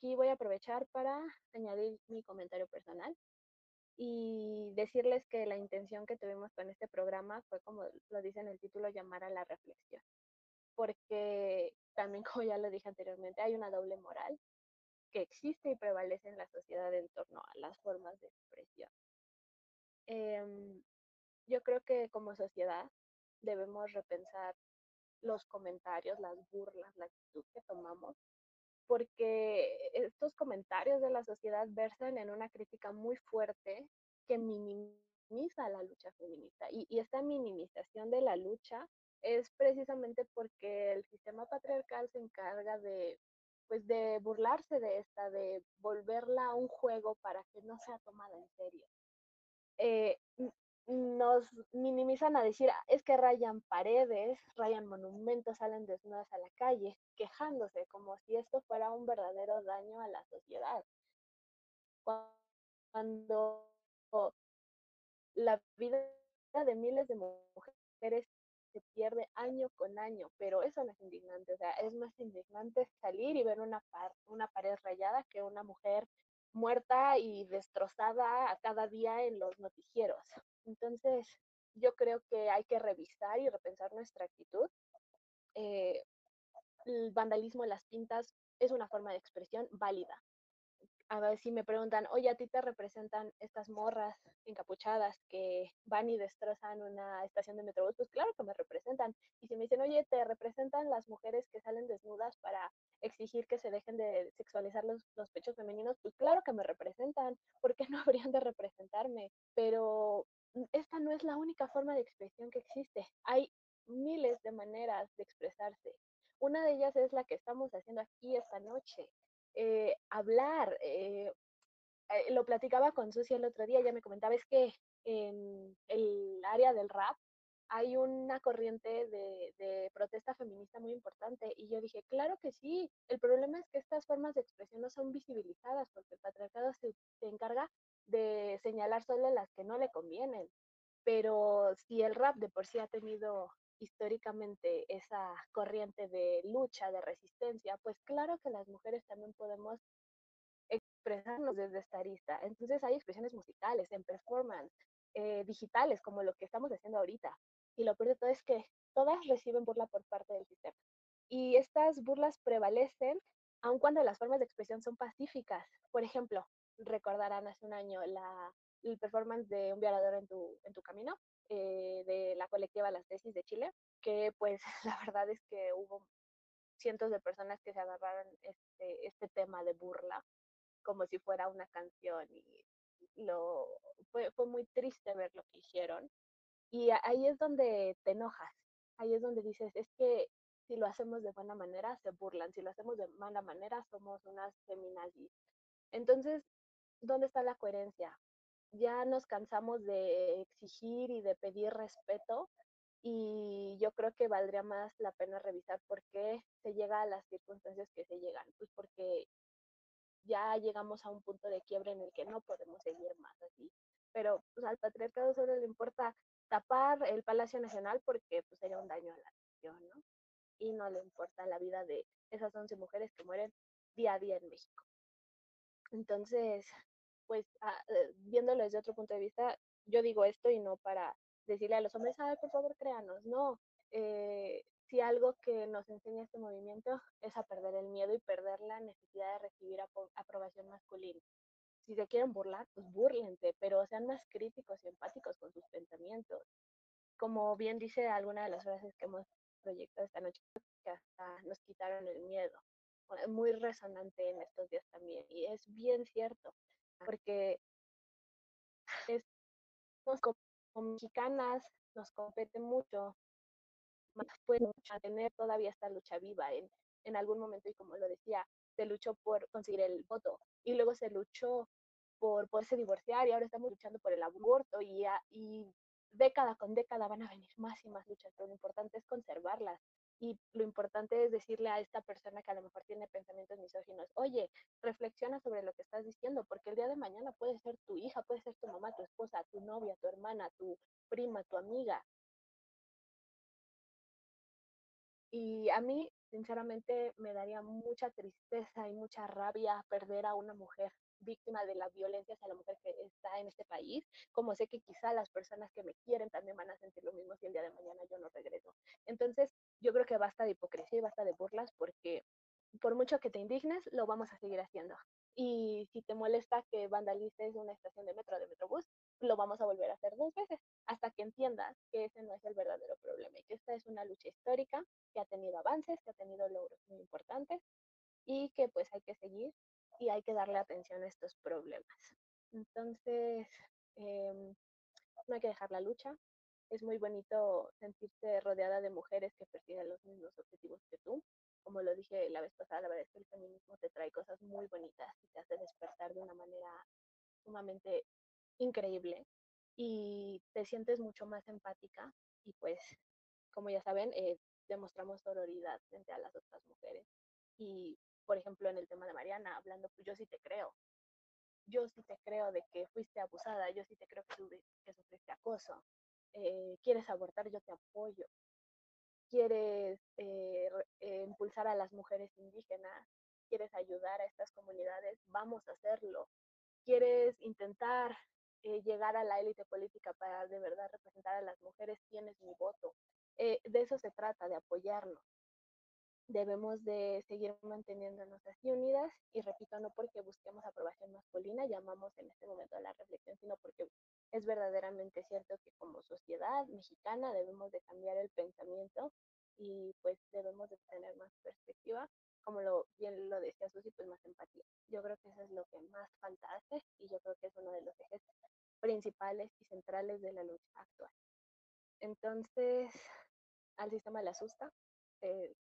aquí voy a aprovechar para añadir mi comentario personal y decirles que la intención que tuvimos con este programa fue, como lo dice en el título, llamar a la reflexión. Porque también, como ya lo dije anteriormente, hay una doble moral que existe y prevalece en la sociedad en torno a las formas de expresión. Em, yo creo que como sociedad debemos repensar los comentarios, las burlas, la actitud que tomamos, porque estos comentarios de la sociedad versan en una crítica muy fuerte que minimiza la lucha feminista. Y, esta minimización de la lucha es precisamente porque el sistema patriarcal se encarga de pues de burlarse de esta, de volverla un juego para que no sea tomada en serio. Eh, nos minimizan a decir, ah, es que rayan paredes, rayan monumentos, salen desnudas a la calle, quejándose como si esto fuera un verdadero daño a la sociedad. Cuando la vida de miles de mujeres se pierde año con año, pero eso no es indignante, o sea, es más indignante salir y ver una, una pared rayada que una mujer muerta y destrozada a cada día en los noticieros. Entonces, yo creo que hay que revisar y repensar nuestra actitud. Eh, el vandalismo en las pintas es una forma de expresión válida, a ver si me preguntan, oye, a ti te representan estas morras encapuchadas que van y destrozan una estación de metrobús, pues claro que me representan. Y si me dicen, oye, te representan las mujeres que salen desnudas para exigir que se dejen de sexualizar los, los pechos femeninos, pues claro que me representan. ¿Por qué no habrían de representarme? Pero es la única forma de expresión que existe. Hay miles de maneras de expresarse. Una de ellas es la que estamos haciendo aquí esta noche, eh, hablar. Eh, eh, lo platicaba con Susi el otro día, ella me comentaba, es que en el área del rap hay una corriente de, de, protesta feminista muy importante. Y yo dije, claro que sí, el problema es que estas formas de expresión no son visibilizadas porque el patriarcado se, se encarga de señalar solo las que no le convienen. Pero si el rap de por sí ha tenido históricamente esa corriente de lucha, de resistencia, pues claro que las mujeres también podemos expresarnos desde esta arista. Entonces hay expresiones musicales, en performance, eh, digitales, como lo que estamos haciendo ahorita. Y lo peor de todo es que todas reciben burla por parte del sistema. Y estas burlas prevalecen aun cuando las formas de expresión son pacíficas. Por ejemplo, recordarán hace un año la, el performance de un violador en tu, en tu camino, eh, de la colectiva Las Tesis de Chile, que pues la verdad es que hubo cientos de personas que se agarraron este, este tema de burla como si fuera una canción y lo fue, fue muy triste ver lo que hicieron. Y ahí es donde te enojas ahí es donde dices es que si lo hacemos de buena manera se burlan si lo hacemos de mala manera somos unas feminazis entonces dónde está la coherencia ya nos cansamos de exigir y de pedir respeto y yo creo que valdría más la pena revisar por qué se llega a las circunstancias que se llegan, pues porque ya llegamos a un punto de quiebre en el que no podemos seguir más así. Pero pues, al patriarcado solo le importa tapar el Palacio Nacional porque pues sería un daño a la nación, ¿no? Y no le importa la vida de esas 11 mujeres que mueren día a día en México. Entonces, pues ah, eh, viéndolo desde otro punto de vista, yo digo esto y no para decirle a los hombres, ay, por favor, créanos, no. Eh, si algo que nos enseña este movimiento es a perder el miedo y perder la necesidad de recibir aprobación masculina. Si se quieren burlar, pues burlense, pero sean más críticos y empáticos con sus pensamientos. Como bien dice alguna de las frases que hemos proyectado esta noche, que hasta nos quitaron el miedo. Muy resonante en estos días también. Y es bien cierto porque es, como, mexicanas nos compete mucho, puede tener todavía esta lucha viva en, en algún momento y como lo decía, se luchó por conseguir el voto y luego se luchó por poderse divorciar y ahora estamos luchando por el aborto y, y década con década van a venir más y más luchas, pero lo importante es conservarlas y lo importante es decirle a esta persona que a lo mejor tiene pensamientos misóginos, oye, reflexiona sobre lo que estás diciendo, porque el día de mañana puede ser tu hija, puede ser tu mamá, tu esposa, tu novia, tu hermana, tu prima, tu amiga. Y a mí sinceramente me daría mucha tristeza y mucha rabia perder a una mujer víctima de la violencia hacia la mujer que está en este país, como sé que quizá las personas que me quieren también van a sentir lo mismo si el día de mañana yo no regreso. Entonces, yo creo que basta de hipocresía y basta de burlas porque por mucho que te indignes, lo vamos a seguir haciendo. Y si te molesta que vandalices una estación de metro o de metrobús, lo vamos a volver a hacer dos veces hasta que entiendas que ese no es el verdadero problema y que esta es una lucha histórica que ha tenido avances, que ha tenido logros muy importantes y que pues hay que seguir y hay que darle atención a estos problemas. Entonces, eh, no hay que dejar la lucha. Es muy bonito sentirse rodeada de mujeres que persiguen los mismos objetivos que tú. Como lo dije la vez pasada, la verdad es que el feminismo te trae cosas muy bonitas y te hace despertar de una manera sumamente increíble y te sientes mucho más empática y pues, como ya saben, eh, demostramos sororidad frente a las otras mujeres. Y, por ejemplo, en el tema de Mariana, hablando, pues yo sí te creo. Yo sí te creo de que fuiste abusada, yo sí te creo que, sufriste acoso. Eh, quieres abortar, yo te apoyo. Quieres eh, eh, impulsar a las mujeres indígenas, quieres ayudar a estas comunidades, vamos a hacerlo. Quieres intentar eh, llegar a la élite política para de verdad representar a las mujeres, tienes mi voto. De eso se trata, de apoyarnos. Debemos de seguir manteniéndonos así unidas y repito, no porque busquemos aprobación masculina, llamamos en este momento a la reflexión, sino porque es verdaderamente cierto que como sociedad mexicana debemos de cambiar el pensamiento y pues debemos de tener más perspectiva, como lo bien lo decía Susi, pues más empatía. Yo creo que eso es lo que más falta hace y yo creo que es uno de los ejes principales y centrales de la lucha actual. Entonces, al sistema le asusta, eh,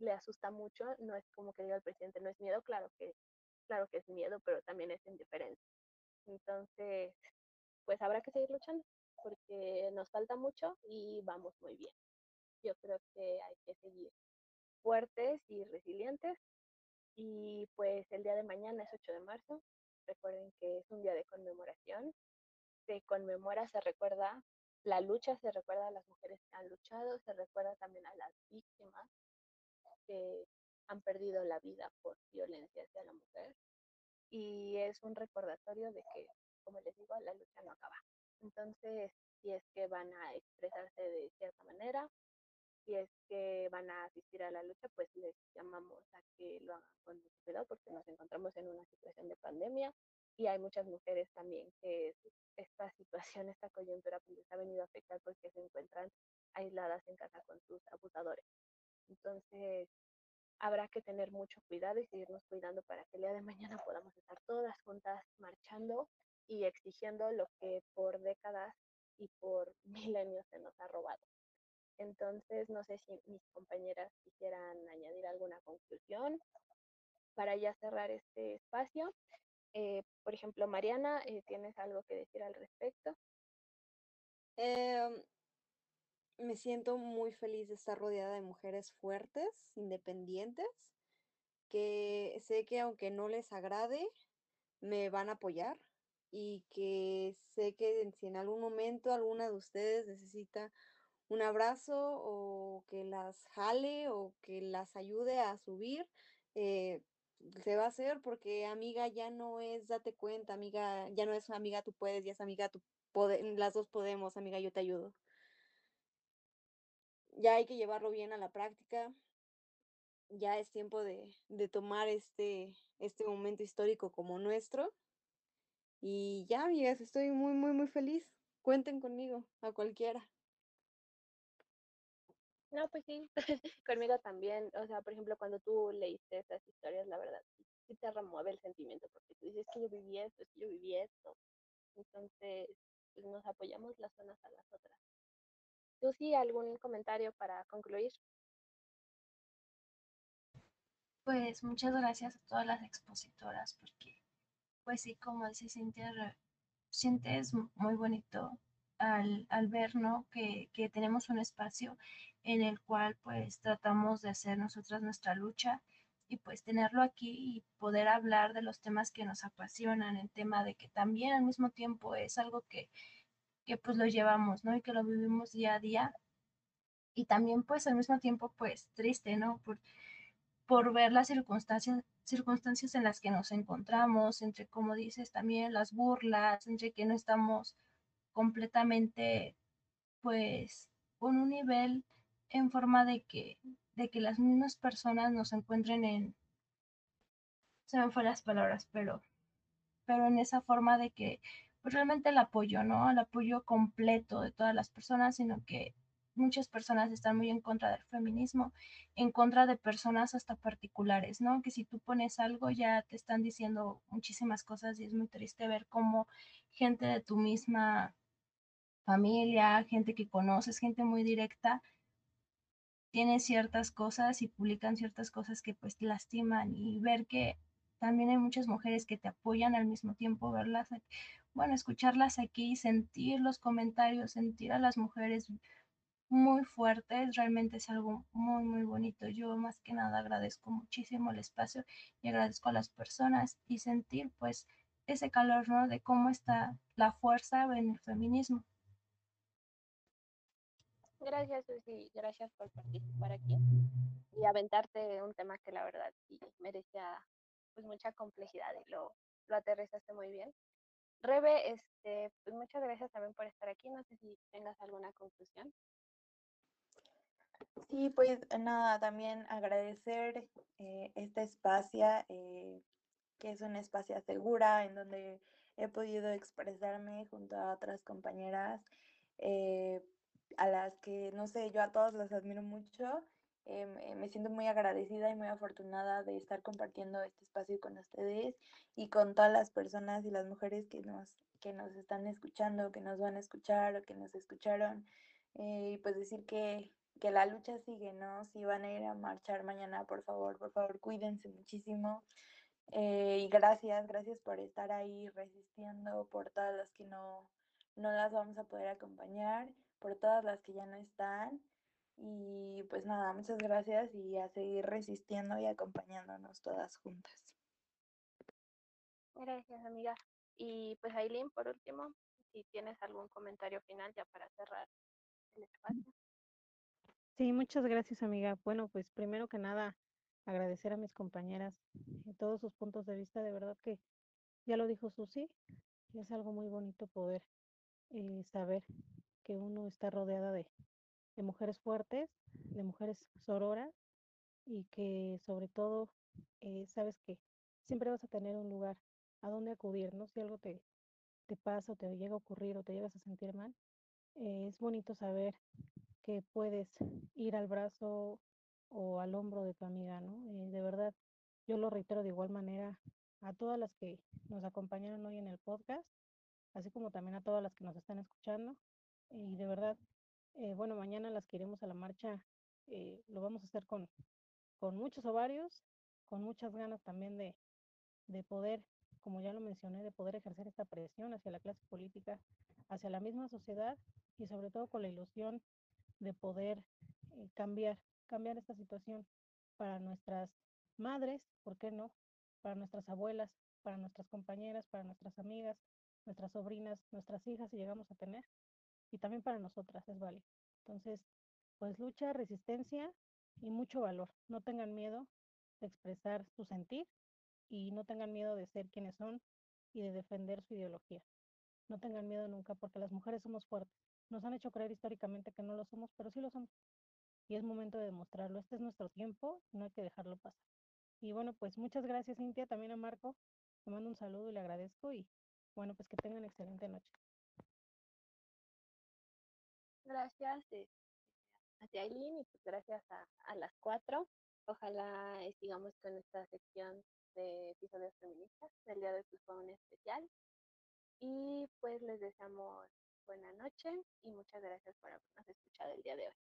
le asusta mucho, no es como que diga el presidente, no es miedo, claro que, claro que es miedo, pero también es indiferencia. Entonces, pues habrá que seguir luchando, porque nos falta mucho y vamos muy bien. Yo creo que hay que seguir fuertes y resilientes. Y pues el día de mañana es 8 de marzo, Recuerden que es un día de conmemoración. Se conmemora, se recuerda la lucha, se recuerda a las mujeres que han luchado, se recuerda también a las víctimas que han perdido la vida por violencia hacia la mujer. Y es un recordatorio de que, como les digo, la lucha no acaba. Entonces, si es que van a expresarse de cierta manera, si es que van a asistir a la lucha, pues les llamamos a que lo hagan con mucho cuidado porque nos encontramos en una situación de pandemia y hay muchas mujeres también que esta situación, esta coyuntura pues les ha venido a afectar porque se encuentran aisladas en casa con sus abusadores. Entonces, habrá que tener mucho cuidado y seguirnos cuidando para que el día de mañana podamos estar todas juntas marchando y exigiendo lo que por décadas y por milenios se nos ha robado. Entonces, no sé si mis compañeras quisieran añadir alguna conclusión para ya cerrar este espacio. Eh, por ejemplo, Mariana, eh, ¿tienes algo que decir al respecto? Em, me siento muy feliz de estar rodeada de mujeres fuertes, independientes, que sé que aunque no les agrade, me van a apoyar y que sé que si en algún momento alguna de ustedes necesita un abrazo o que las jale o que las ayude a subir, eh, se va a hacer porque amiga ya no es date cuenta, amiga ya no es amiga tú puedes, ya es amiga tú pode las dos podemos, amiga yo te ayudo. Ya hay que llevarlo bien a la práctica. Ya es tiempo de de tomar este este momento histórico como nuestro. Y ya, amigas, estoy muy, muy, muy feliz. Cuenten conmigo, a cualquiera. No, pues sí, conmigo también. O sea, por ejemplo, cuando tú leíste esas historias, la verdad, sí, te remueve el sentimiento, porque tú dices que yo viví esto, es que yo viví esto. Entonces, pues nos apoyamos las unas a las otras. ¿Tú sí algún comentario para concluir? Pues muchas gracias a todas las expositoras, porque, pues sí, como se siente, sientes muy bonito al, al ver, ¿no? Que, que, tenemos un espacio en el cual pues tratamos de hacer nosotras nuestra lucha y pues tenerlo aquí y poder hablar de los temas que nos apasionan, el tema de que también al mismo tiempo es algo que, que pues lo llevamos, ¿no? Y que lo vivimos día a día y también pues al mismo tiempo pues triste, ¿no? Por, por ver las circunstancias, circunstancias en las que nos encontramos, entre, como dices, también las burlas, entre que no estamos completamente pues con un nivel en forma de que, de que las mismas personas nos encuentren en, se me fue las palabras, pero, pero en esa forma de que pues realmente el apoyo, ¿no? El apoyo completo de todas las personas, sino que muchas personas están muy en contra del feminismo, en contra de personas hasta particulares, ¿no? Que si tú pones algo ya te están diciendo muchísimas cosas y es muy triste ver cómo gente de tu misma familia, gente que conoces, gente muy directa, tiene ciertas cosas y publican ciertas cosas que pues lastiman y ver que también hay muchas mujeres que te apoyan al mismo tiempo, verlas, bueno, escucharlas aquí, sentir los comentarios, sentir a las mujeres muy fuertes, realmente es algo muy, muy bonito. Yo más que nada agradezco muchísimo el espacio y agradezco a las personas y sentir pues ese calor, ¿no? De cómo está la fuerza en el feminismo. Gracias, Susi. Gracias por participar aquí y aventarte un tema que la verdad sí merecía pues mucha complejidad y lo, lo aterrizaste muy bien. Rebe, este, pues muchas gracias también por estar aquí. No sé si tengas alguna conclusión. Sí, pues nada, también agradecer eh, este espacio, eh, que es un espacio segura en donde he podido expresarme junto a otras compañeras, eh, a las que, no sé, yo a todas las admiro mucho. me siento muy agradecida y muy afortunada de estar compartiendo este espacio con ustedes y con todas las personas y las mujeres que nos, que nos están escuchando, que nos van a escuchar o que nos escucharon. y pues decir que que la lucha sigue, ¿no? Si van a ir a marchar mañana, por favor, por favor, cuídense muchísimo. Eh, y gracias, gracias por estar ahí resistiendo, por todas las que no, no las vamos a poder acompañar, por todas las que ya no están. Y pues nada, muchas gracias y a seguir resistiendo y acompañándonos todas juntas. Gracias, amiga. Y pues Aileen, por último, si tienes algún comentario final ya para cerrar el espacio. Sí, muchas gracias, amiga. Bueno, pues primero que nada, agradecer a mis compañeras y todos sus puntos de vista. De verdad que ya lo dijo Susi, es algo muy bonito poder eh, saber que uno está rodeada de, de mujeres fuertes, de mujeres sororas y que sobre todo eh, sabes que siempre vas a tener un lugar a donde acudir, ¿no? Si algo te, te pasa o te llega a ocurrir o te llegas a sentir mal, eh, es bonito saber que puedes ir al brazo o al hombro de tu amiga, ¿no? Eh, de verdad, yo lo reitero de igual manera a todas las que nos acompañaron hoy en el podcast, así como también a todas las que nos están escuchando. Y de verdad, eh, bueno, mañana las que iremos a la marcha, eh, lo vamos a hacer con, con muchos ovarios, con muchas ganas también de, de poder, como ya lo mencioné, de poder ejercer esta presión hacia la clase política, hacia la misma sociedad y sobre todo con la ilusión de poder eh, cambiar, cambiar esta situación para nuestras madres, ¿por qué no? Para nuestras abuelas, para nuestras compañeras, para nuestras amigas, nuestras sobrinas, nuestras hijas, si llegamos a tener, y también para nosotras, es válido. Entonces, pues lucha, resistencia y mucho valor. No tengan miedo de expresar su sentir y no tengan miedo de ser quienes son y de defender su ideología. No tengan miedo nunca porque las mujeres somos fuertes. Nos han hecho creer históricamente que no lo somos, pero sí lo somos. Y es momento de demostrarlo. Este es nuestro tiempo, no hay que dejarlo pasar. Y bueno, pues muchas gracias, Cintia, también a Marco. Le mando un saludo y le agradezco y bueno, pues que tengan excelente noche. Gracias eh, a Aileen y pues gracias a, a las cuatro. Ojalá sigamos con esta sección de episodios feministas. El día de hoy pues, fue un especial. Y pues les deseamos buena noche y muchas gracias por habernos escuchado el día de hoy.